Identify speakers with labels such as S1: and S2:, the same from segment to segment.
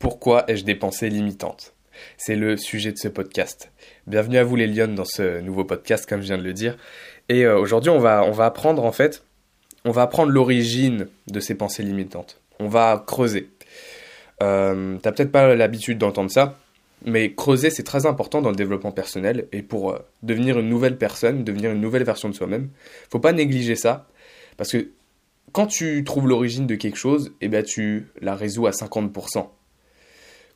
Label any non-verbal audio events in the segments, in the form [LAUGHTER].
S1: Pourquoi ai-je des pensées limitantes? C'est le sujet de ce podcast. Bienvenue à vous les lions dans ce nouveau podcast comme je viens de le dire. Et euh, aujourd'hui on va, on va apprendre en fait, on va apprendre l'origine de ces pensées limitantes. On va creuser. Euh, T'as peut-être pas l'habitude d'entendre ça, mais creuser c'est très important dans le développement personnel et pour euh, devenir une nouvelle personne, devenir une nouvelle version de soi-même. Faut pas négliger ça parce que quand tu trouves l'origine de quelque chose, eh ben tu la résous à 50%.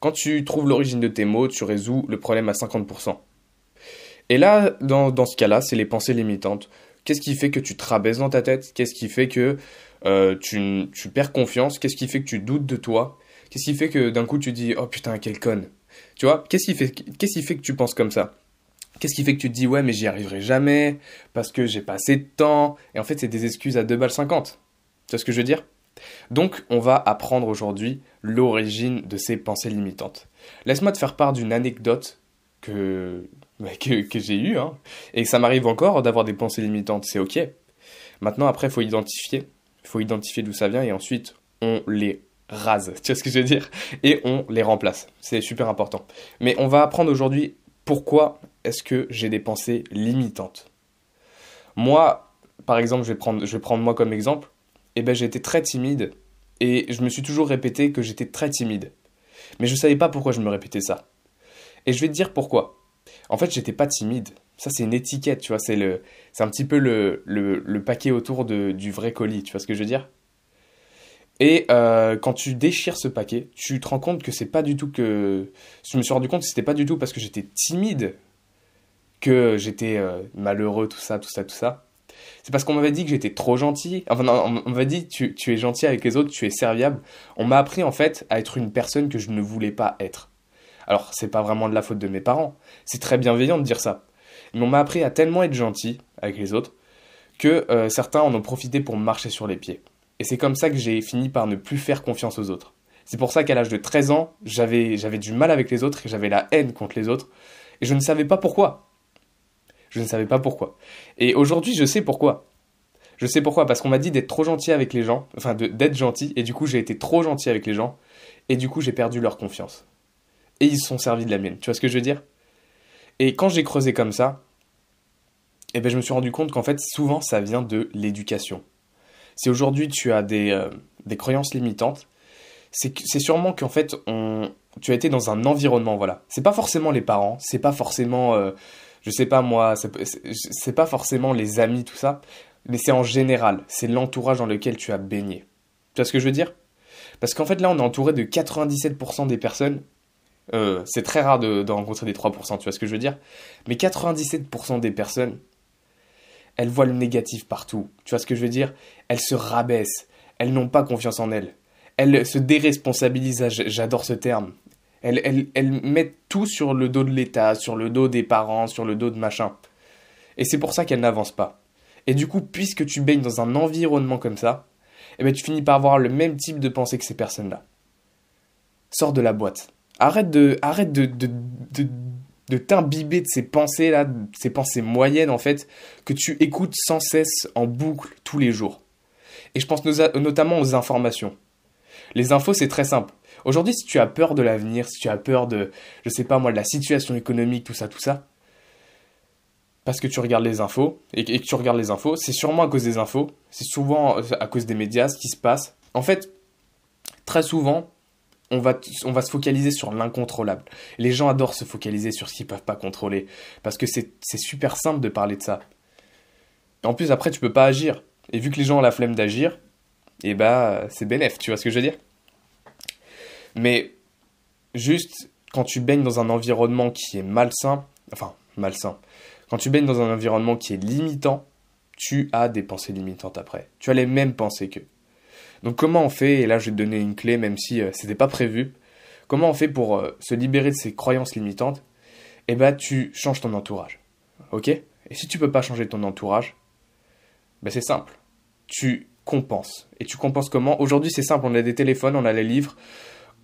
S1: Quand tu trouves l'origine de tes mots, tu résous le problème à 50%. Et là, dans, ce cas-là, c'est les pensées limitantes. Qu'est-ce qui fait que tu te rabaisses dans ta tête? Qu'est-ce qui fait que euh, tu, perds confiance? Qu'est-ce qui fait que tu doutes de toi? Qu'est-ce qui fait que d'un coup tu dis oh putain quel conne. Tu vois? Qu'est-ce qui fait qu'est-ce qui fait que tu penses comme ça? Qu'est-ce qui fait que tu te dis ouais mais j'y arriverai jamais parce que j'ai pas assez de temps? Et en fait c'est des excuses à 2 balles 50. Tu vois ce que je veux dire? Donc, on va apprendre aujourd'hui l'origine de ces pensées limitantes. Laisse-moi te faire part d'une anecdote que, bah, j'ai eue, hein, et ça m'arrive encore d'avoir des pensées limitantes, c'est ok. Maintenant, après, il faut identifier. Faut identifier d'où ça vient, et ensuite, on les rase, [LAUGHS] tu vois ce que je veux dire? Et on les remplace. C'est super important. Mais on va apprendre aujourd'hui pourquoi est-ce que j'ai des pensées limitantes. Moi, par exemple, je vais prendre, je vais prendre moi comme exemple eh ben, j'étais très timide et je me suis toujours répété que j'étais très timide. Mais je ne savais pas pourquoi je me répétais ça. Et je vais te dire pourquoi. En fait, j'étais pas timide. Ça, c'est une étiquette, tu vois. C'est le, c'est un petit peu le, le, paquet autour de, du vrai colis, tu vois ce que je veux dire? Et euh, quand tu déchires ce paquet, tu te rends compte que c'est pas du tout que. Je me suis rendu compte que c'était pas du tout parce que j'étais timide que j'étais euh, malheureux, tout ça, tout ça, tout ça c'est parce qu'on m'avait dit que j'étais trop gentil. Enfin, on m'avait dit tu, tu es gentil avec les autres, tu es serviable. On m'a appris en fait à être une personne que je ne voulais pas être. Alors, c'est pas vraiment de la faute de mes parents. C'est très bienveillant de dire ça. Mais on m'a appris à tellement être gentil avec les autres que euh, certains en ont profité pour marcher sur les pieds. Et c'est comme ça que j'ai fini par ne plus faire confiance aux autres. C'est pour ça qu'à l'âge de 13 ans, j'avais, j'avais du mal avec les autres et j'avais la haine contre les autres. Et je ne savais pas pourquoi. Je ne savais pas pourquoi. Et aujourd'hui, je sais pourquoi. Je sais pourquoi, parce qu'on m'a dit d'être trop gentil avec les gens, enfin d'être gentil, et du coup j'ai été trop gentil avec les gens, et du coup j'ai perdu leur confiance. Et ils se sont servis de la mienne, tu vois ce que je veux dire? Et quand j'ai creusé comme ça, eh ben, je me suis rendu compte qu'en fait souvent ça vient de l'éducation. Si aujourd'hui tu as des, euh, croyances limitantes, c'est sûrement qu'en fait on, tu as été dans un environnement, voilà. C'est pas forcément les parents, c'est pas forcément... Euh, je sais pas moi, c'est pas forcément les amis, tout ça, mais c'est en général, c'est l'entourage dans lequel tu as baigné. Tu vois ce que je veux dire? Parce qu'en fait là, on est entouré de 97% des personnes. Euh, c'est très rare de, rencontrer des 3%, tu vois ce que je veux dire? Mais 97% des personnes, elles voient le négatif partout. Tu vois ce que je veux dire? Elles se rabaissent. Elles n'ont pas confiance en elles. Elles se déresponsabilisent. J'adore ce terme. Elles, mettent tout sur le dos de l'État, sur le dos des parents, sur le dos de machin. Et c'est pour ça qu'elles n'avancent pas. Et du coup, puisque tu baignes dans un environnement comme ça, eh ben, tu finis par avoir le même type de pensée que ces personnes-là. Sors de la boîte. Arrête de, arrête de, de, de, de t'imbiber de ces pensées-là, ces pensées moyennes en fait, que tu écoutes sans cesse en boucle tous les jours. Et je pense notamment aux informations. Les infos, c'est très simple. Aujourd'hui, si tu as peur de l'avenir, si tu as peur de, je sais pas moi, de la situation économique, tout ça, tout ça, parce que tu regardes les infos, et, que tu regardes les infos, c'est sûrement à cause des infos, c'est souvent à cause des médias, ce qui se passe. En fait, très souvent, on va, on va se focaliser sur l'incontrôlable. Les gens adorent se focaliser sur ce qu'ils peuvent pas contrôler, parce que c'est super simple de parler de ça. en plus, après, tu peux pas agir. Et vu que les gens ont la flemme d'agir, et eh bah, c'est bénéf, tu vois ce que je veux dire? Mais juste quand tu baignes dans un environnement qui est malsain, enfin malsain, quand tu baignes dans un environnement qui est limitant, tu as des pensées limitantes après. Tu as les mêmes pensées qu'eux. Donc comment on fait, et là je vais te donner une clé même si euh, c'était pas prévu, comment on fait pour euh, se libérer de ces croyances limitantes? Eh ben tu changes ton entourage. Ok? Et si tu peux pas changer ton entourage, ben c'est simple. Tu compenses. Et tu compenses comment? Aujourd'hui c'est simple, on a des téléphones, on a les livres,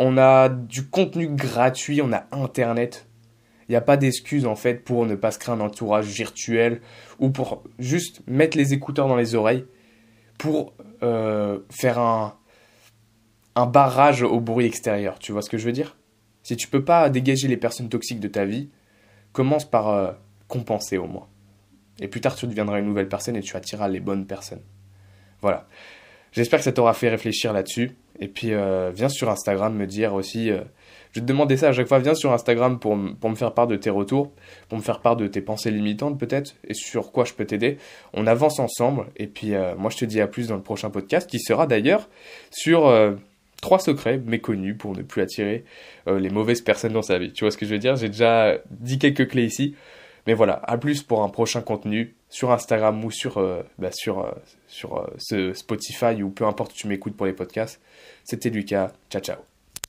S1: on a du contenu gratuit, on a Internet. Il n'y a pas d'excuse en fait pour ne pas se créer un entourage virtuel ou pour juste mettre les écouteurs dans les oreilles pour euh, faire un, barrage au bruit extérieur. Tu vois ce que je veux dire? Si tu peux pas dégager les personnes toxiques de ta vie, commence par euh, compenser au moins. Et plus tard, tu deviendras une nouvelle personne et tu attireras les bonnes personnes. Voilà. J'espère que ça t'aura fait réfléchir là-dessus. Et puis, euh, viens sur Instagram me dire aussi. Euh, je vais te demander ça à chaque fois. Viens sur Instagram pour, pour me faire part de tes retours, pour me faire part de tes pensées limitantes peut-être, et sur quoi je peux t'aider. On avance ensemble. Et puis, moi, je te dis à plus dans le prochain podcast, qui sera d'ailleurs sur trois secrets méconnus pour ne plus attirer euh, les mauvaises personnes dans sa vie. Tu vois ce que je veux dire? J'ai déjà dit quelques clés ici. Mais voilà, à plus pour un prochain contenu sur Instagram ou sur, euh, bah, euh, ce Spotify ou peu importe où tu m'écoutes pour les podcasts. C'était Lucas. Ciao, ciao.